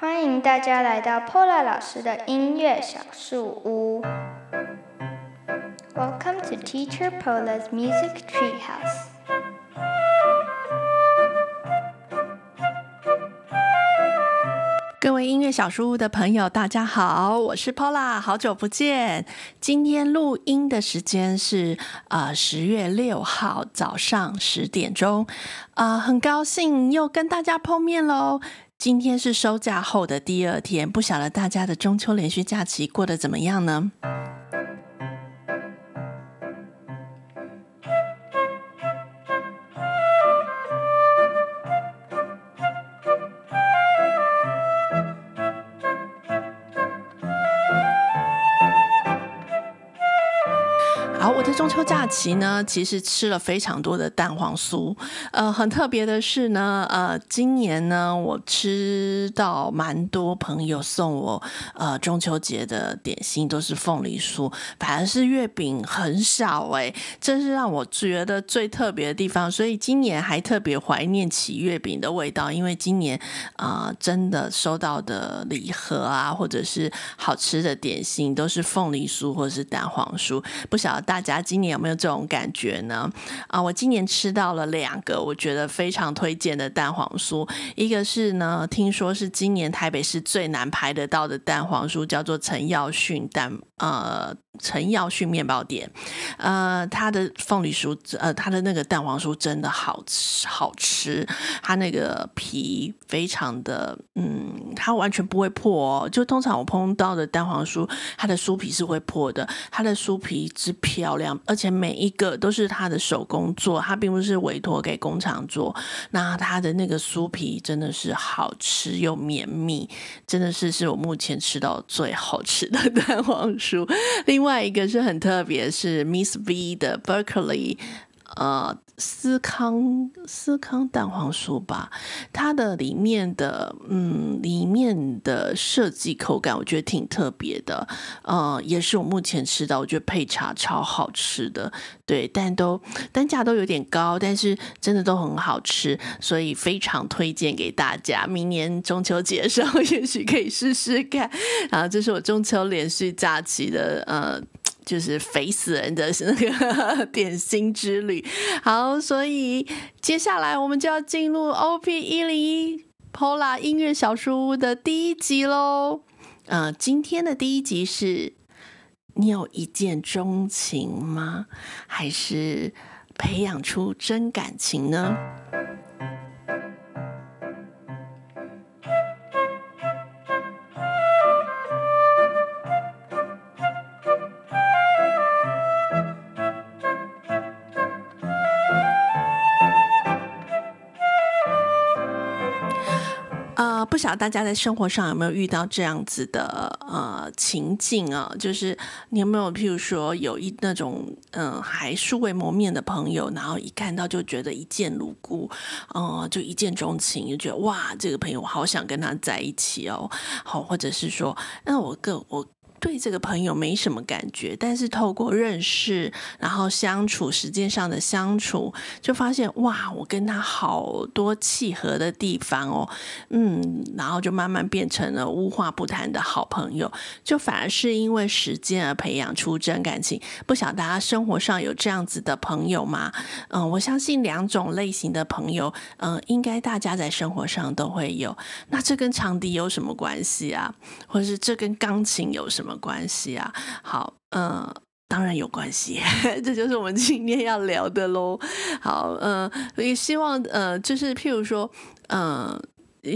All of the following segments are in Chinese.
欢迎大家来到 Pola 老师的音乐小树屋。Welcome to Teacher Pola's Music Treehouse。各位音乐小树屋的朋友，大家好，我是 Pola，好久不见。今天录音的时间是呃十月六号早上十点钟，啊、呃，很高兴又跟大家碰面喽。今天是收假后的第二天，不晓得大家的中秋连续假期过得怎么样呢？假期呢，其实吃了非常多的蛋黄酥。呃，很特别的是呢，呃，今年呢，我吃到蛮多朋友送我呃中秋节的点心，都是凤梨酥，反而是月饼很少哎，这是让我觉得最特别的地方。所以今年还特别怀念起月饼的味道，因为今年啊、真的收到的礼盒啊，或者是好吃的点心，都是凤梨酥或者是蛋黄酥。不晓得大家。今年有没有这种感觉呢？啊，我今年吃到了两个我觉得非常推荐的蛋黄酥，一个是呢，听说是今年台北市最难排得到的蛋黄酥，叫做陈耀训蛋呃。陈耀训面包店，呃，他的凤梨酥，呃，他的那个蛋黄酥真的好吃，好吃。他那个皮非常的，嗯，它完全不会破哦。就通常我碰到的蛋黄酥，它的酥皮是会破的。它的酥皮之漂亮，而且每一个都是他的手工做，他并不是委托给工厂做。那他的那个酥皮真的是好吃又绵密，真的是是我目前吃到最好吃的 蛋黄酥。另外一个是很特别，是 Miss V 的 Berkeley，呃。司康司康蛋黄酥吧，它的里面的嗯，里面的设计口感，我觉得挺特别的，呃，也是我目前吃到我觉得配茶超好吃的，对，但都单价都有点高，但是真的都很好吃，所以非常推荐给大家。明年中秋节的时候，也许可以试试看。然后这是我中秋连续假期的呃。就是肥死人的那个 点心之旅。好，所以接下来我们就要进入 OP 一零一 Pola 音乐小书屋的第一集喽。嗯、今天的第一集是：你有一见钟情吗？还是培养出真感情呢？不晓得大家在生活上有没有遇到这样子的呃情境啊？就是你有没有譬如说有一那种嗯、还素未谋面的朋友，然后一看到就觉得一见如故，嗯、就一见钟情，就觉得哇，这个朋友我好想跟他在一起哦，好，或者是说，那我个我。对这个朋友没什么感觉，但是透过认识，然后相处，时间上的相处，就发现哇，我跟他好多契合的地方哦，嗯，然后就慢慢变成了无话不谈的好朋友，就反而是因为时间而培养出真感情。不晓得大家生活上有这样子的朋友吗？嗯，我相信两种类型的朋友，嗯，应该大家在生活上都会有。那这跟长笛有什么关系啊？或者是这跟钢琴有什么？关系啊？好，嗯、当然有关系，这就是我们今天要聊的喽。好，嗯、呃，也希望，呃，就是譬如说，嗯、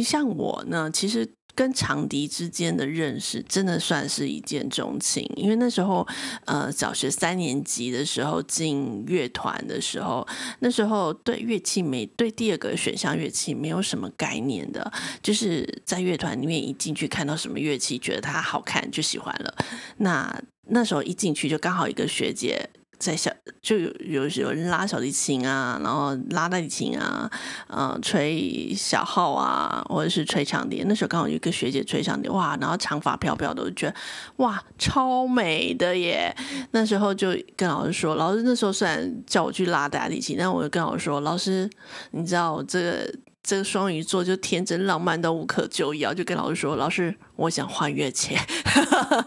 像我呢，其实。跟长笛之间的认识，真的算是一见钟情。因为那时候，呃，小学三年级的时候进乐团的时候，那时候对乐器没对第二个选项乐器没有什么概念的，就是在乐团里面一进去看到什么乐器，觉得它好看就喜欢了。那那时候一进去就刚好一个学姐。在小就有有有人拉小提琴啊，然后拉大提琴啊，嗯、呃，吹小号啊，或者是吹长笛。那时候刚好有一个学姐吹长笛，哇，然后长发飘飘的，我觉得哇，超美的耶。那时候就跟老师说，老师那时候虽然叫我去拉大提琴，但我就跟老师说，老师，你知道我这个这个双鱼座就天真浪漫到无可救药，就跟老师说：“老师，我想换乐器。”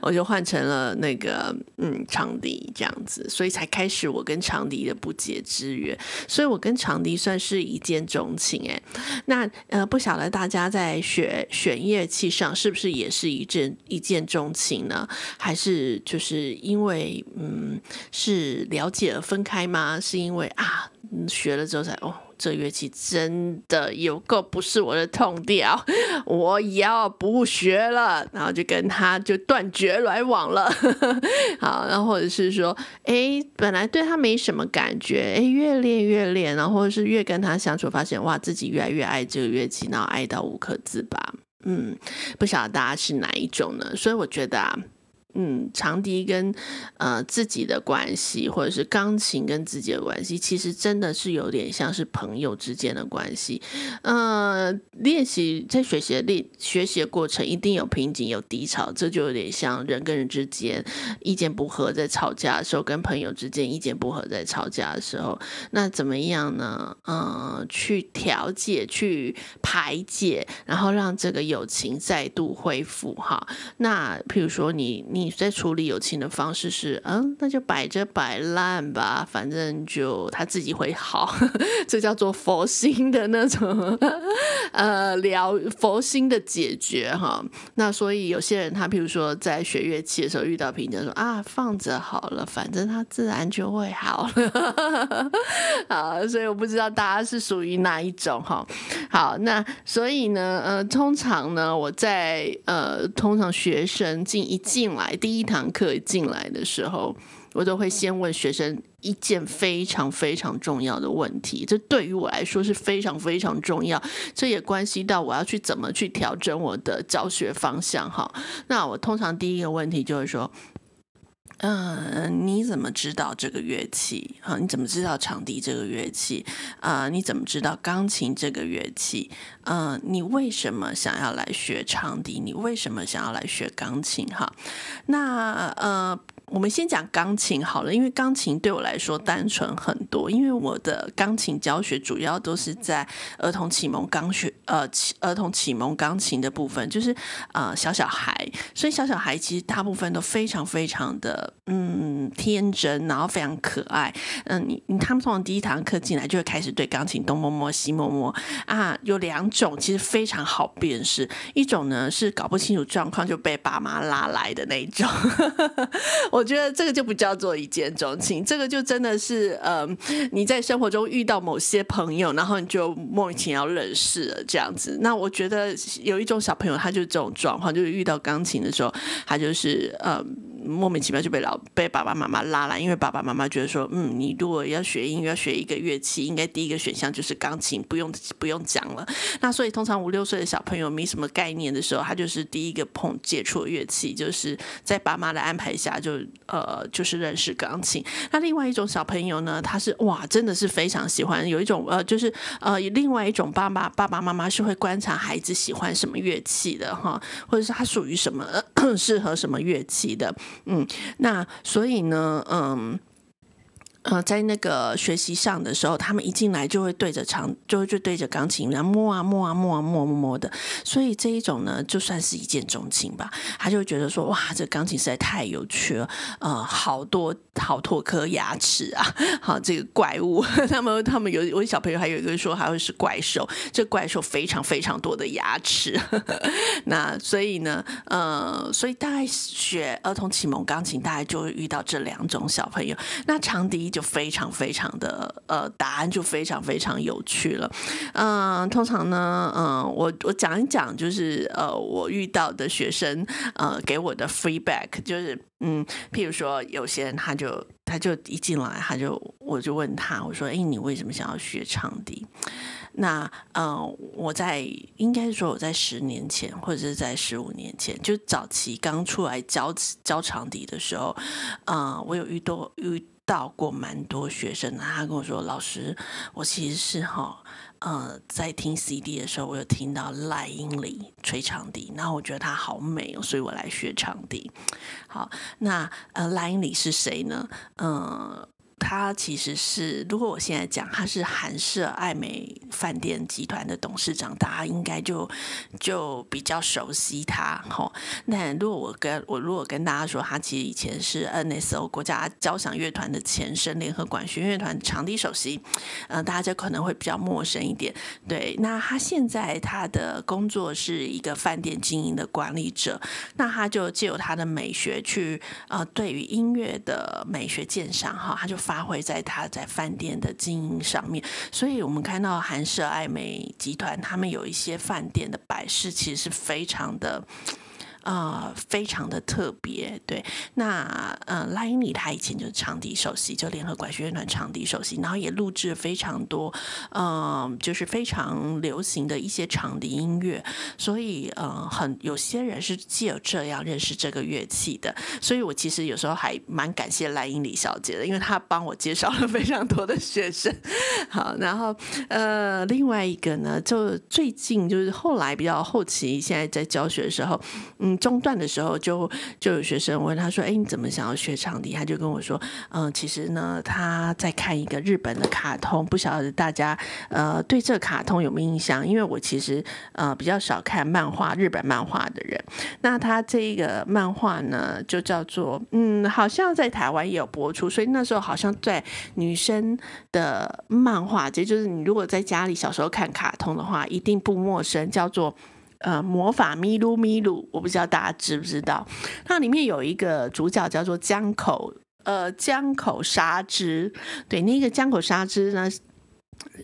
我就换成了那个嗯长笛这样子，所以才开始我跟长笛的不解之缘。所以我跟长笛算是一见钟情哎。那呃，不晓得大家在学选乐器上是不是也是一见一见钟情呢？还是就是因为嗯是了解而分开吗？是因为啊学了之后才哦。这乐器真的有够不是我的痛调，我要不学了，然后就跟他就断绝来往了。好，然后或者是说，哎，本来对他没什么感觉，哎，越练越练，然后或者是越跟他相处，发现哇，自己越来越爱这个乐器，然后爱到无可自拔。嗯，不晓得大家是哪一种呢？所以我觉得啊。嗯，长笛跟呃自己的关系，或者是钢琴跟自己的关系，其实真的是有点像是朋友之间的关系。呃，练习在学习的练学习的过程，一定有瓶颈有低潮，这就有点像人跟人之间意见不合，在吵架的时候，跟朋友之间意见不合，在吵架的时候，那怎么样呢？呃，去调解，去排解，然后让这个友情再度恢复。哈，那譬如说你你。你在处理友情的方式是，嗯，那就摆着摆烂吧，反正就他自己会好，这叫做佛心的那种，呃，疗佛心的解决哈。那所以有些人他，譬如说在学乐器的时候遇到瓶颈，说啊，放着好了，反正他自然就会好了。好，所以我不知道大家是属于哪一种哈。好，那所以呢，呃，通常呢，我在呃，通常学生进一进来。第一堂课进来的时候，我都会先问学生一件非常非常重要的问题，这对于我来说是非常非常重要，这也关系到我要去怎么去调整我的教学方向。哈，那我通常第一个问题就是说，嗯，你怎么知道这个乐器？哈，你怎么知道长笛这个乐器？啊，你怎么知道钢琴这个乐器？嗯，你为什么想要来学长笛？你为什么想要来学钢琴？哈，那呃。我们先讲钢琴好了，因为钢琴对我来说单纯很多，因为我的钢琴教学主要都是在儿童启蒙钢学，呃，儿童启蒙钢琴的部分，就是呃小小孩，所以小小孩其实大部分都非常非常的嗯天真，然后非常可爱，嗯，你你他们从第一堂课进来就会开始对钢琴东摸摸西摸摸啊，有两种其实非常好辨识，一种呢是搞不清楚状况就被爸妈拉来的那种。我觉得这个就不叫做一见钟情，这个就真的是，嗯，你在生活中遇到某些朋友，然后你就莫名其妙认识了这样子。那我觉得有一种小朋友，他就这种状况，就是遇到钢琴的时候，他就是，嗯。莫名其妙就被老被爸爸妈妈拉来，因为爸爸妈妈觉得说，嗯，你如果要学音乐，要学一个乐器，应该第一个选项就是钢琴，不用不用讲了。那所以通常五六岁的小朋友没什么概念的时候，他就是第一个碰接触乐器，就是在爸妈的安排下就呃就是认识钢琴。那另外一种小朋友呢，他是哇真的是非常喜欢，有一种呃就是呃另外一种爸爸爸爸妈妈是会观察孩子喜欢什么乐器的哈，或者是他属于什么 适合什么乐器的。嗯，那所以呢，嗯。呃，在那个学习上的时候，他们一进来就会对着长，就会就对着钢琴，然后摸啊摸啊摸啊摸摸摸的。所以这一种呢，就算是一见钟情吧。他就会觉得说，哇，这钢琴实在太有趣了，呃，好多好多颗牙齿啊，好这个怪物。他们他们有我小朋友还有一个说还会是怪兽，这怪兽非常非常多的牙齿。那所以呢，呃，所以大概学儿童启蒙钢琴，大概就会遇到这两种小朋友。那长笛。就非常非常的呃，答案就非常非常有趣了。嗯、通常呢，嗯、我我讲一讲，就是呃，我遇到的学生呃给我的 feedback，就是嗯，譬如说有些人他就他就一进来，他就我就问他，我说，哎，你为什么想要学长笛？那呃，我在应该是说我在十年前或者是在十五年前，就早期刚出来教教长笛的时候，啊、我有遇到遇。到过蛮多学生，他跟我说：“老师，我其实是哈，呃，在听 CD 的时候，我有听到赖英里吹长笛，然后我觉得他好美哦，所以我来学长笛。好，那呃，赖英里是谁呢？嗯、呃。”他其实是，如果我现在讲他是韩舍爱美饭店集团的董事长，大家应该就就比较熟悉他。吼，那如果我跟我如果跟大家说，他其实以前是 NSO 国家交响乐团的前身，联合管弦乐团长笛首席，嗯、大家就可能会比较陌生一点。对，那他现在他的工作是一个饭店经营的管理者，那他就借由他的美学去，呃，对于音乐的美学鉴赏，哈，他就发挥在他在饭店的经营上面。所以我们看到韩舍爱美集团，他们有一些饭店的摆设，其实是非常的。啊、呃，非常的特别，对。那呃，赖英里他以前就是长笛首席，就联合管弦乐团长笛首席，然后也录制非常多，嗯、就是非常流行的一些长笛音乐。所以呃，很有些人是借由这样认识这个乐器的。所以我其实有时候还蛮感谢莱茵里小姐的，因为她帮我介绍了非常多的学生。好，然后呃，另外一个呢，就最近就是后来比较后期，现在在教学的时候，嗯。中断的时候就，就有学生问他说：“哎，你怎么想要学长笛？”他就跟我说：“嗯、其实呢，他在看一个日本的卡通，不晓得大家呃对这卡通有没有印象？因为我其实呃比较少看漫画，日本漫画的人。那他这个漫画呢，就叫做嗯，好像在台湾也有播出，所以那时候好像在女生的漫画，这就是你如果在家里小时候看卡通的话，一定不陌生，叫做。”呃，魔法咪噜咪噜，我不知道大家知不知道？它里面有一个主角叫做江口，呃，江口纱织。对，那个江口纱织呢？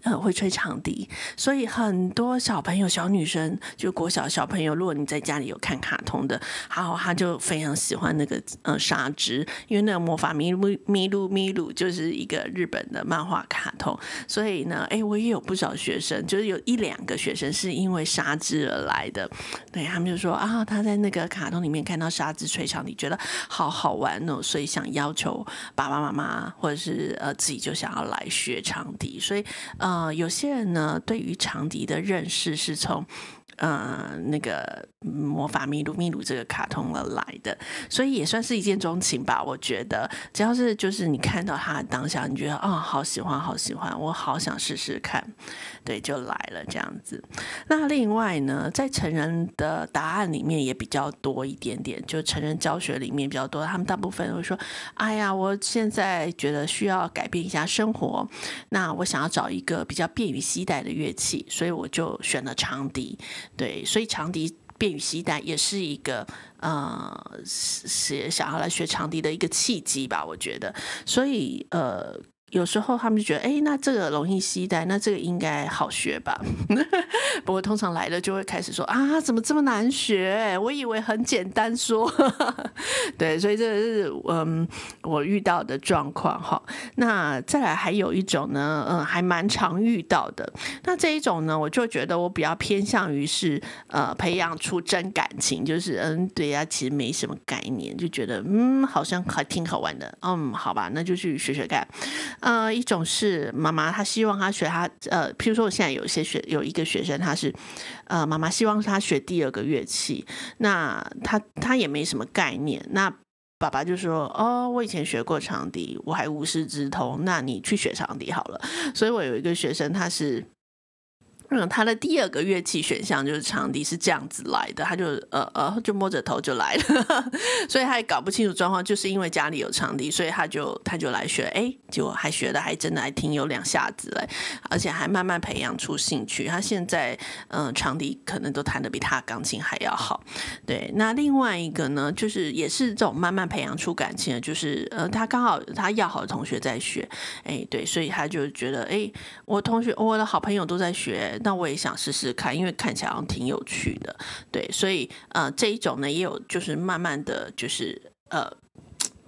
呃，会吹长笛，所以很多小朋友、小女生，就国小小朋友，如果你在家里有看卡通的，好，他就非常喜欢那个呃纱织，因为那个魔法咪噜咪噜咪噜就是一个日本的漫画卡通，所以呢，哎，我也有不少学生，就是有一两个学生是因为纱织而来的，对，他们就说啊，他在那个卡通里面看到纱织吹长笛，觉得好好玩哦，所以想要求爸爸妈妈或者是呃自己就想要来学长笛，所以。呃，有些人呢，对于长笛的认识是从。呃，那个魔法咪噜咪噜这个卡通而来的，所以也算是一见钟情吧。我觉得，只要是就是你看到他当下，你觉得啊、好喜欢，好喜欢，我好想试试看，对，就来了这样子。那另外呢，在成人的答案里面也比较多一点点，就成人教学里面比较多，他们大部分会说：“哎呀，我现在觉得需要改变一下生活，那我想要找一个比较便于携带的乐器，所以我就选了长笛。”对，所以长笛便于携带也是一个呃，是想要来学长笛的一个契机吧，我觉得。所以呃。有时候他们就觉得，哎，那这个容易携带，那这个应该好学吧？不过通常来了就会开始说啊，怎么这么难学？我以为很简单说。对，所以这是嗯我遇到的状况哈。那再来还有一种呢，嗯，还蛮常遇到的。那这一种呢，我就觉得我比较偏向于是呃培养出真感情，就是嗯对呀，其实没什么概念，就觉得嗯好像还挺好玩的。嗯，好吧，那就去学学看。呃，一种是妈妈，她希望她学她呃，譬如说我现在有一些学有一个学生，他是呃，妈妈希望他学第二个乐器，那他他也没什么概念，那爸爸就说哦，我以前学过长笛，我还无师自通，那你去学长笛好了。所以我有一个学生，他是。嗯，他的第二个乐器选项就是长笛，是这样子来的，他就呃呃就摸着头就来了，所以他也搞不清楚状况，就是因为家里有长笛，所以他就他就来学，哎，结果还学的还真的还挺有两下子嘞，而且还慢慢培养出兴趣。他现在嗯、呃，长笛可能都弹得比他钢琴还要好。对，那另外一个呢，就是也是这种慢慢培养出感情的，就是呃，他刚好他要好的同学在学，哎，对，所以他就觉得，哎，我同学我的好朋友都在学。那我也想试试看，因为看起来好像挺有趣的，对，所以呃这一种呢也有就是慢慢的就是呃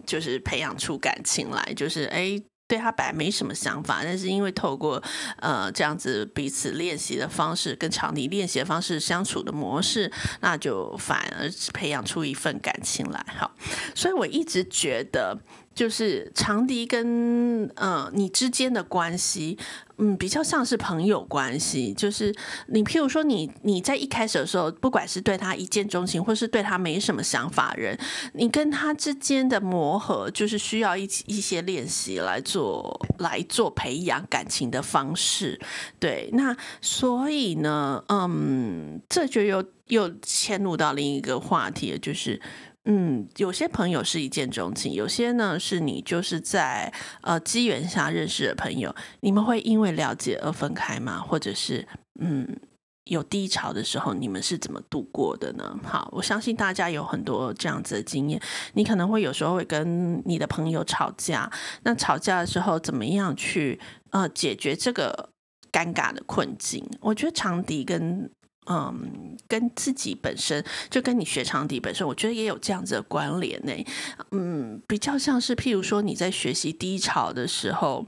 就是培养出感情来，就是哎对他本来没什么想法，但是因为透过呃这样子彼此练习的方式，跟长笛练习的方式相处的模式，那就反而培养出一份感情来。好，所以我一直觉得。就是长笛跟呃你之间的关系，嗯，比较像是朋友关系。就是你譬如说你你在一开始的时候，不管是对他一见钟情，或是对他没什么想法人，你跟他之间的磨合，就是需要一一些练习来做来做培养感情的方式。对，那所以呢，嗯，这就又又迁入到另一个话题，就是。嗯，有些朋友是一见钟情，有些呢是你就是在呃机缘下认识的朋友，你们会因为了解而分开吗？或者是嗯有低潮的时候，你们是怎么度过的呢？好，我相信大家有很多这样子的经验，你可能会有时候会跟你的朋友吵架，那吵架的时候怎么样去呃解决这个尴尬的困境？我觉得长笛跟嗯，跟自己本身就跟你学长笛本身，我觉得也有这样子的关联呢。嗯，比较像是譬如说你在学习低潮的时候。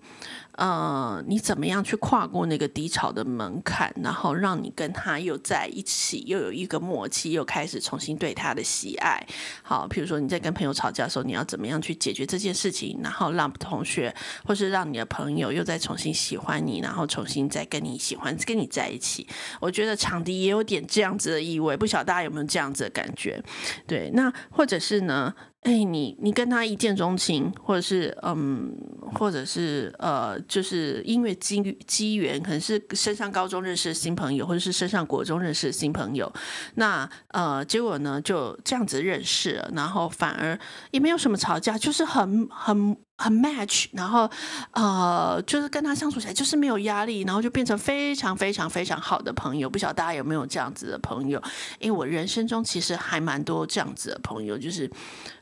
呃，你怎么样去跨过那个低潮的门槛，然后让你跟他又在一起，又有一个默契，又开始重新对他的喜爱。好，比如说你在跟朋友吵架的时候，你要怎么样去解决这件事情，然后让同学或是让你的朋友又再重新喜欢你，然后重新再跟你喜欢跟你在一起。我觉得长笛也有点这样子的意味，不晓得大家有没有这样子的感觉？对，那或者是呢？哎，你你跟他一见钟情，或者是嗯，或者是呃，就是因为机机缘，可能是升上高中认识的新朋友，或者是升上国中认识的新朋友，那呃，结果呢就这样子认识了，然后反而也没有什么吵架，就是很很很 match，然后呃，就是跟他相处起来就是没有压力，然后就变成非常非常非常好的朋友。不晓得大家有没有这样子的朋友？因为我人生中其实还蛮多这样子的朋友，就是。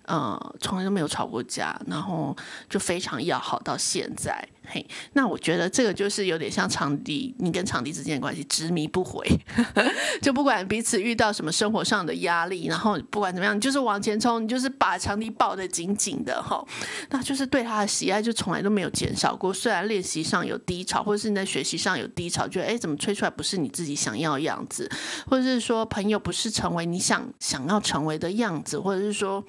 呃，从来都没有吵过架，然后就非常要好到现在。嘿，那我觉得这个就是有点像长笛，你跟长笛之间的关系执迷不悔，就不管彼此遇到什么生活上的压力，然后不管怎么样，你就是往前冲，你就是把长笛抱得紧紧的哈。那就是对他的喜爱就从来都没有减少过。虽然练习上有低潮，或者是你在学习上有低潮，觉得哎，怎么吹出来不是你自己想要的样子，或者是说朋友不是成为你想想要成为的样子，或者是说。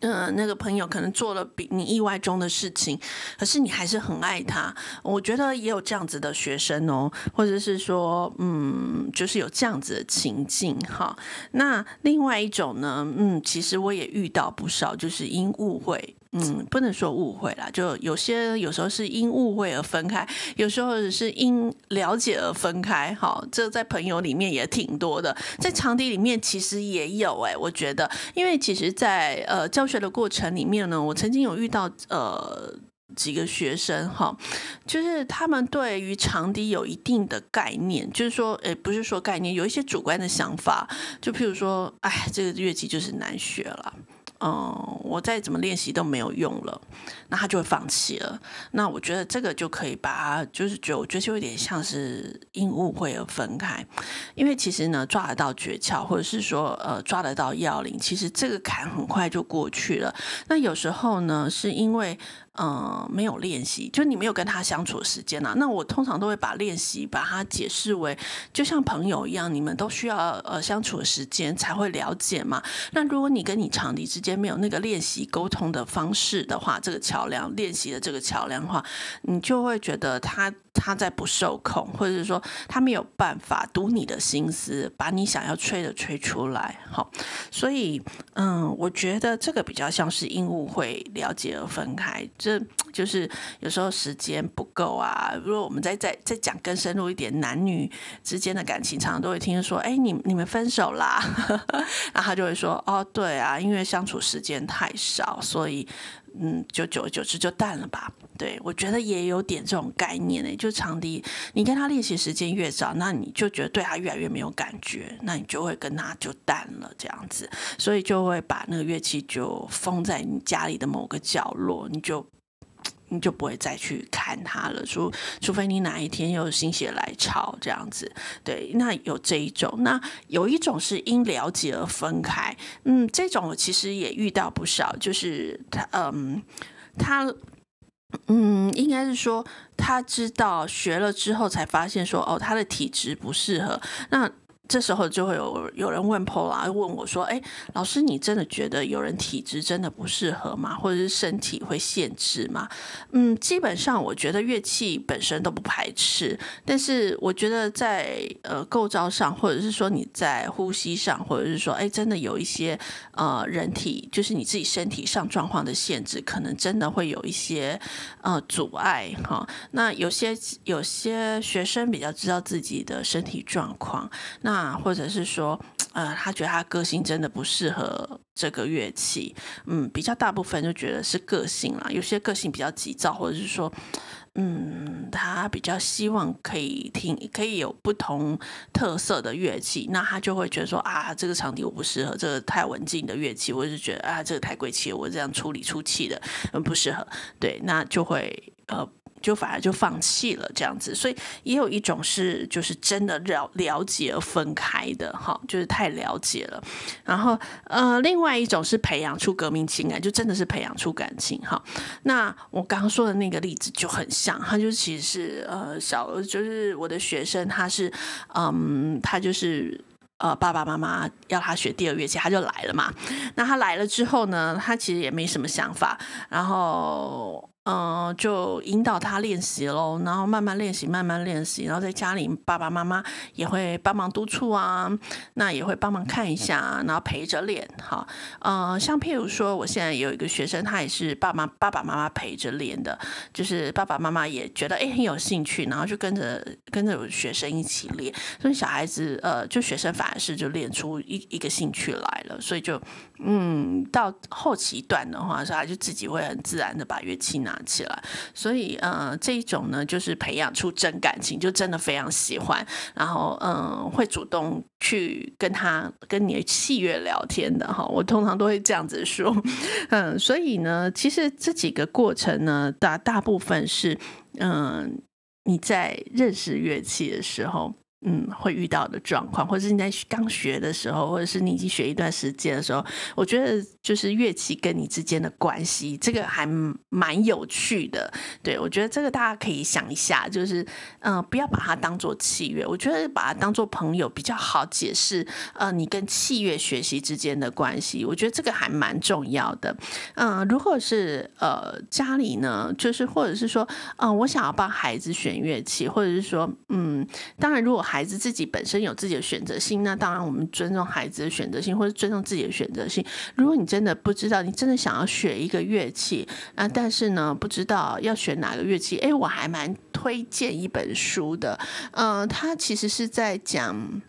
嗯、那个朋友可能做了比你意外中的事情，可是你还是很爱他。我觉得也有这样子的学生哦，或者是说，嗯，就是有这样子的情境哈。那另外一种呢，嗯，其实我也遇到不少，就是因误会。嗯，不能说误会啦，就有些有时候是因误会而分开，有时候是因了解而分开。好，这在朋友里面也挺多的，在长笛里面其实也有哎、我觉得，因为其实在，在呃教学的过程里面呢，我曾经有遇到呃几个学生哈，就是他们对于长笛有一定的概念，就是说，哎，不是说概念，有一些主观的想法，就譬如说，哎，这个乐器就是难学了。嗯，我再怎么练习都没有用了，那他就会放弃了。那我觉得这个就可以把他，就是觉得我觉得就有点像是因误会而分开，因为其实呢，抓得到诀窍，或者是说呃抓得到要领，其实这个坎很快就过去了。那有时候呢，是因为。嗯，没有练习，就你没有跟他相处的时间呐、啊。那我通常都会把练习把它解释为，就像朋友一样，你们都需要呃相处的时间才会了解嘛。那如果你跟你长笛之间没有那个练习沟通的方式的话，这个桥梁练习的这个桥梁的话，你就会觉得他。他在不受控，或者是说他没有办法读你的心思，把你想要吹的吹出来。好，所以嗯，我觉得这个比较像是因误会了解而分开，这就是有时候时间不够啊。如果我们再再再讲更深入一点，男女之间的感情，常常都会听说，哎，你你们分手啦，然后他就会说，哦，对啊，因为相处时间太少，所以。嗯，就久而久之就淡了吧。对，我觉得也有点这种概念呢。就长笛，你跟他练习时间越早，那你就觉得对他越来越没有感觉，那你就会跟他就淡了这样子，所以就会把那个乐器就封在你家里的某个角落，你就。你就不会再去看他了，除除非你哪一天又心血来潮这样子，对，那有这一种，那有一种是因了解而分开，嗯，这种我其实也遇到不少，就是他，嗯，他，嗯，应该是说他知道学了之后才发现说，哦，他的体质不适合，那。这时候就会有有人问 Pola 问我说：“哎，老师，你真的觉得有人体质真的不适合吗？或者是身体会限制吗？”嗯，基本上我觉得乐器本身都不排斥，但是我觉得在呃构造上，或者是说你在呼吸上，或者是说哎，真的有一些呃人体就是你自己身体上状况的限制，可能真的会有一些呃阻碍哈。那有些有些学生比较知道自己的身体状况，那。啊，或者是说，呃，他觉得他个性真的不适合这个乐器，嗯，比较大部分就觉得是个性啦。有些个性比较急躁，或者是说，嗯，他比较希望可以听，可以有不同特色的乐器，那他就会觉得说，啊，这个场地我不适合，这个太文静的乐器，或者是觉得啊，这个太贵气，我这样处理出气的，嗯，不适合，对，那就会呃。就反而就放弃了这样子，所以也有一种是就是真的了了解而分开的哈，就是太了解了。然后呃，另外一种是培养出革命情感，就真的是培养出感情哈。那我刚刚说的那个例子就很像，他就其实是呃小就是我的学生，他是嗯他就是呃爸爸妈妈要他学第二乐器，他就来了嘛。那他来了之后呢，他其实也没什么想法，然后。嗯，就引导他练习喽，然后慢慢练习，慢慢练习，然后在家里爸爸妈妈也会帮忙督促啊，那也会帮忙看一下，然后陪着练。好，嗯，像譬如说，我现在有一个学生，他也是爸妈爸爸妈妈陪着练的，就是爸爸妈妈也觉得哎很有兴趣，然后就跟着跟着学生一起练，所以小孩子呃，就学生反而是就练出一一个兴趣来了，所以就嗯，到后期段的话，是他就自己会很自然的把乐器拿起来，所以呃，这一种呢，就是培养出真感情，就真的非常喜欢，然后嗯、会主动去跟他跟你的器乐聊天的哈。我通常都会这样子说，嗯，所以呢，其实这几个过程呢，大大部分是嗯、你在认识乐器的时候。嗯，会遇到的状况，或者是你在刚学的时候，或者是你已经学一段时间的时候，我觉得就是乐器跟你之间的关系，这个还蛮有趣的。对，我觉得这个大家可以想一下，就是嗯、不要把它当做器乐，我觉得把它当做朋友比较好解释。呃，你跟器乐学习之间的关系，我觉得这个还蛮重要的。嗯、如果是呃家里呢，就是或者是说，嗯、我想要帮孩子选乐器，或者是说，嗯，当然如果孩子自己本身有自己的选择性，那当然我们尊重孩子的选择性，或者尊重自己的选择性。如果你真的不知道，你真的想要学一个乐器，啊但是呢，不知道要选哪个乐器，诶，我还蛮推荐一本书的，嗯、它其实是在讲。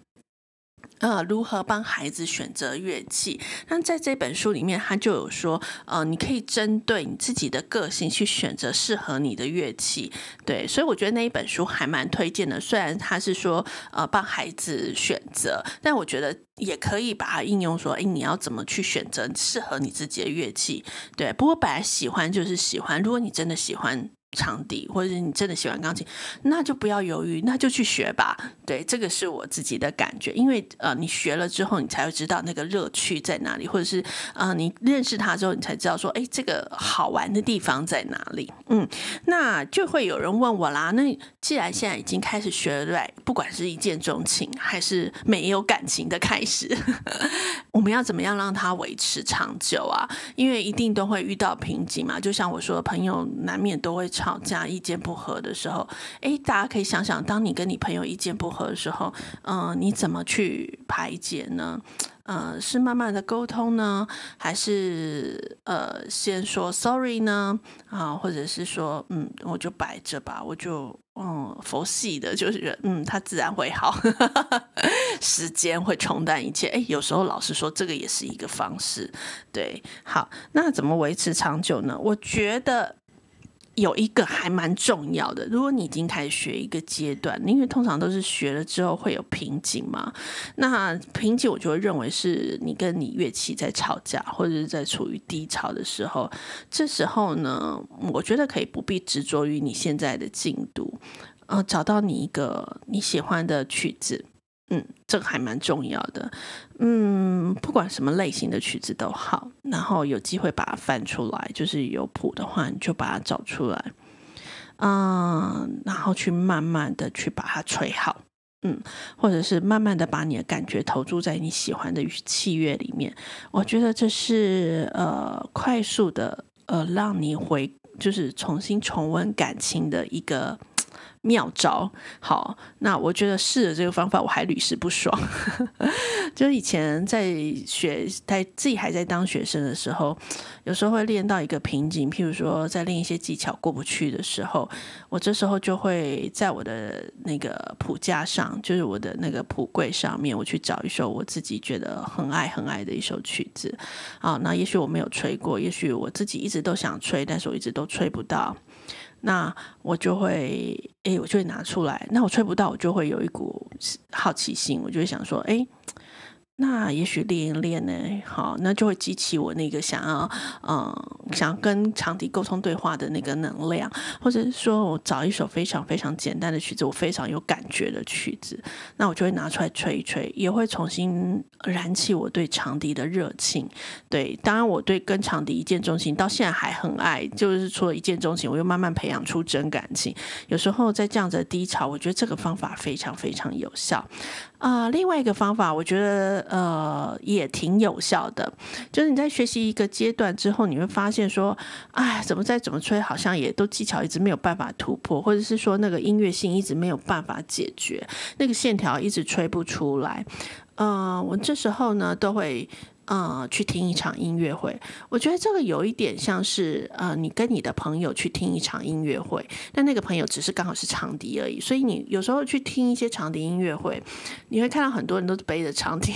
呃，如何帮孩子选择乐器？那在这本书里面，他就有说，呃，你可以针对你自己的个性去选择适合你的乐器。对，所以我觉得那一本书还蛮推荐的。虽然他是说，呃，帮孩子选择，但我觉得也可以把它应用说，哎，你要怎么去选择适合你自己的乐器？对，不过本来喜欢就是喜欢，如果你真的喜欢。场地，或者是你真的喜欢钢琴，那就不要犹豫，那就去学吧。对，这个是我自己的感觉，因为呃，你学了之后，你才会知道那个乐趣在哪里，或者是呃，你认识他之后，你才知道说，哎，这个好玩的地方在哪里。嗯，那就会有人问我啦。那既然现在已经开始学了，不管是一见钟情还是没有感情的开始，我们要怎么样让它维持长久啊？因为一定都会遇到瓶颈嘛。就像我说，朋友难免都会。吵架意见不合的时候，诶，大家可以想想，当你跟你朋友意见不合的时候，嗯、你怎么去排解呢？呃，是慢慢的沟通呢，还是呃先说 sorry 呢？啊，或者是说，嗯，我就摆着吧，我就嗯佛系的，就是嗯，他自然会好，时间会冲淡一切。诶，有时候老实说，这个也是一个方式。对，好，那怎么维持长久呢？我觉得。有一个还蛮重要的，如果你已经开始学一个阶段，因为通常都是学了之后会有瓶颈嘛。那瓶颈我就会认为是你跟你乐器在吵架，或者是在处于低潮的时候。这时候呢，我觉得可以不必执着于你现在的进度，呃，找到你一个你喜欢的曲子。嗯，这个还蛮重要的。嗯，不管什么类型的曲子都好，然后有机会把它翻出来，就是有谱的话，你就把它找出来。嗯，然后去慢慢的去把它吹好。嗯，或者是慢慢的把你的感觉投注在你喜欢的器乐里面，我觉得这是呃快速的呃让你回就是重新重温感情的一个。妙招，好，那我觉得试了这个方法，我还屡试不爽。就以前在学，在自己还在当学生的时候，有时候会练到一个瓶颈，譬如说在练一些技巧过不去的时候，我这时候就会在我的那个谱架上，就是我的那个谱柜上面，我去找一首我自己觉得很爱很爱的一首曲子。啊，那也许我没有吹过，也许我自己一直都想吹，但是我一直都吹不到。那我就会，诶，我就会拿出来。那我吹不到，我就会有一股好奇心，我就会想说，诶。那也许练一练呢，好，那就会激起我那个想要，嗯，想要跟长笛沟通对话的那个能量，或者说我找一首非常非常简单的曲子，我非常有感觉的曲子，那我就会拿出来吹一吹，也会重新燃起我对长笛的热情。对，当然我对跟长笛一见钟情，到现在还很爱，就是除了一见钟情，我又慢慢培养出真感情。有时候在这样子的低潮，我觉得这个方法非常非常有效。啊、另外一个方法，我觉得呃也挺有效的，就是你在学习一个阶段之后，你会发现说，哎，怎么再怎么吹，好像也都技巧一直没有办法突破，或者是说那个音乐性一直没有办法解决，那个线条一直吹不出来。嗯、呃，我这时候呢都会。呃，去听一场音乐会，我觉得这个有一点像是呃，你跟你的朋友去听一场音乐会，但那个朋友只是刚好是长笛而已，所以你有时候去听一些长笛音乐会，你会看到很多人都背着长笛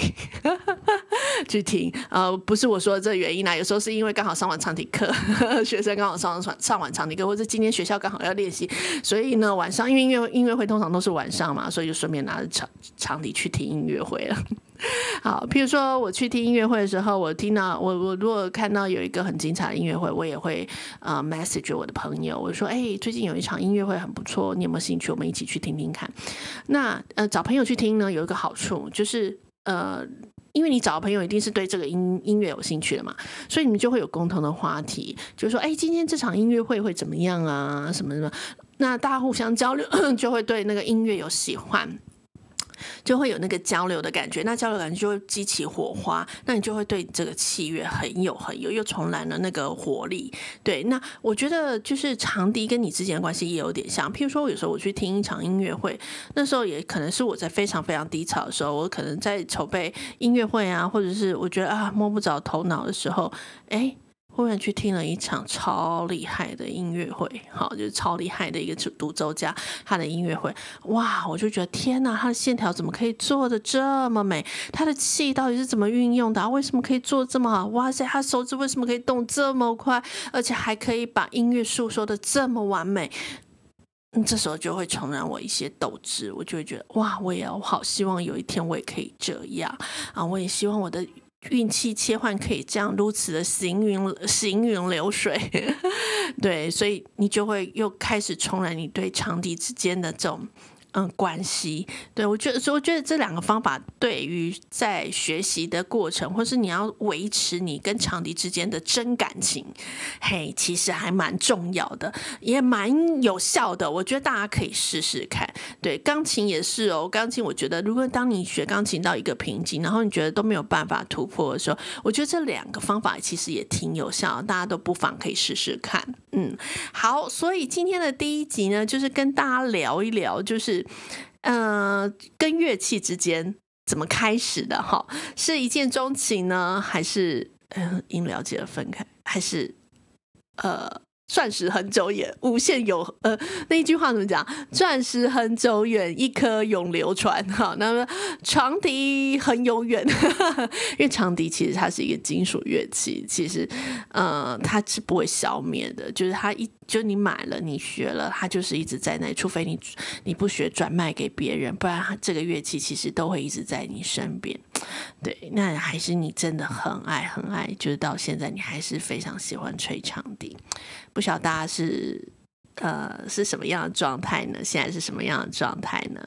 去听，呃，不是我说的这原因啦，有时候是因为刚好上完长笛课，学生刚好上完上完长笛课，或者今天学校刚好要练习，所以呢晚上因为音乐音乐会通常都是晚上嘛，所以就顺便拿着长长笛去听音乐会了。好，譬如说我去听音乐会的时候，我听到我我如果看到有一个很精彩的音乐会，我也会呃 message 我的朋友，我说哎、最近有一场音乐会很不错，你有没有兴趣？我们一起去听听看。那呃找朋友去听呢，有一个好处就是呃，因为你找朋友一定是对这个音音乐有兴趣的嘛，所以你们就会有共同的话题，就是说哎、今天这场音乐会会怎么样啊？什么什么？那大家互相交流，就会对那个音乐有喜欢。就会有那个交流的感觉，那交流感觉就会激起火花，那你就会对这个器乐很有很有，又重燃了那个活力。对，那我觉得就是长笛跟你之间的关系也有点像。譬如说，有时候我去听一场音乐会，那时候也可能是我在非常非常低潮的时候，我可能在筹备音乐会啊，或者是我觉得啊摸不着头脑的时候，哎。忽然去听了一场超厉害的音乐会，好，就是超厉害的一个独奏家他的音乐会，哇，我就觉得天哪，他的线条怎么可以做得这么美？他的气到底是怎么运用的啊？为什么可以做这么好？哇塞，他手指为什么可以动这么快？而且还可以把音乐诉说得这么完美？嗯，这时候就会重燃我一些斗志，我就会觉得哇，我也要我好希望有一天我也可以这样啊！我也希望我的。运气切换可以这样如此的行云行云流水，对，所以你就会又开始重燃你对长笛之间的这种。嗯，关系，对，我觉得，所以我觉得这两个方法对于在学习的过程，或是你要维持你跟长笛之间的真感情，嘿，其实还蛮重要的，也蛮有效的。我觉得大家可以试试看。对，钢琴也是哦，钢琴我觉得，如果当你学钢琴到一个瓶颈，然后你觉得都没有办法突破的时候，我觉得这两个方法其实也挺有效的，大家都不妨可以试试看。嗯，好，所以今天的第一集呢，就是跟大家聊一聊，就是。呃，跟乐器之间怎么开始的？哈，是一见钟情呢，还是嗯，因了解而分开，还是呃？钻石恒久远，无限有呃，那一句话怎么讲？钻石恒久远，一颗永流传。好，那么长笛很永远，因为长笛其实它是一个金属乐器，其实呃，它是不会消灭的。就是它一就你买了，你学了，它就是一直在那，除非你你不学转卖给别人，不然它这个乐器其实都会一直在你身边。对，那还是你真的很爱很爱，就是到现在你还是非常喜欢吹长笛。不晓得大家是呃是什么样的状态呢？现在是什么样的状态呢？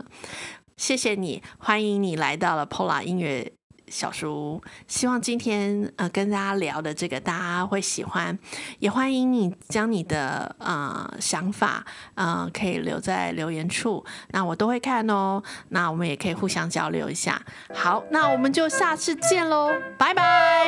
谢谢你，欢迎你来到了 Pola 音乐小叔。希望今天呃跟大家聊的这个大家会喜欢，也欢迎你将你的呃想法呃可以留在留言处，那我都会看哦。那我们也可以互相交流一下。好，那我们就下次见喽，拜拜。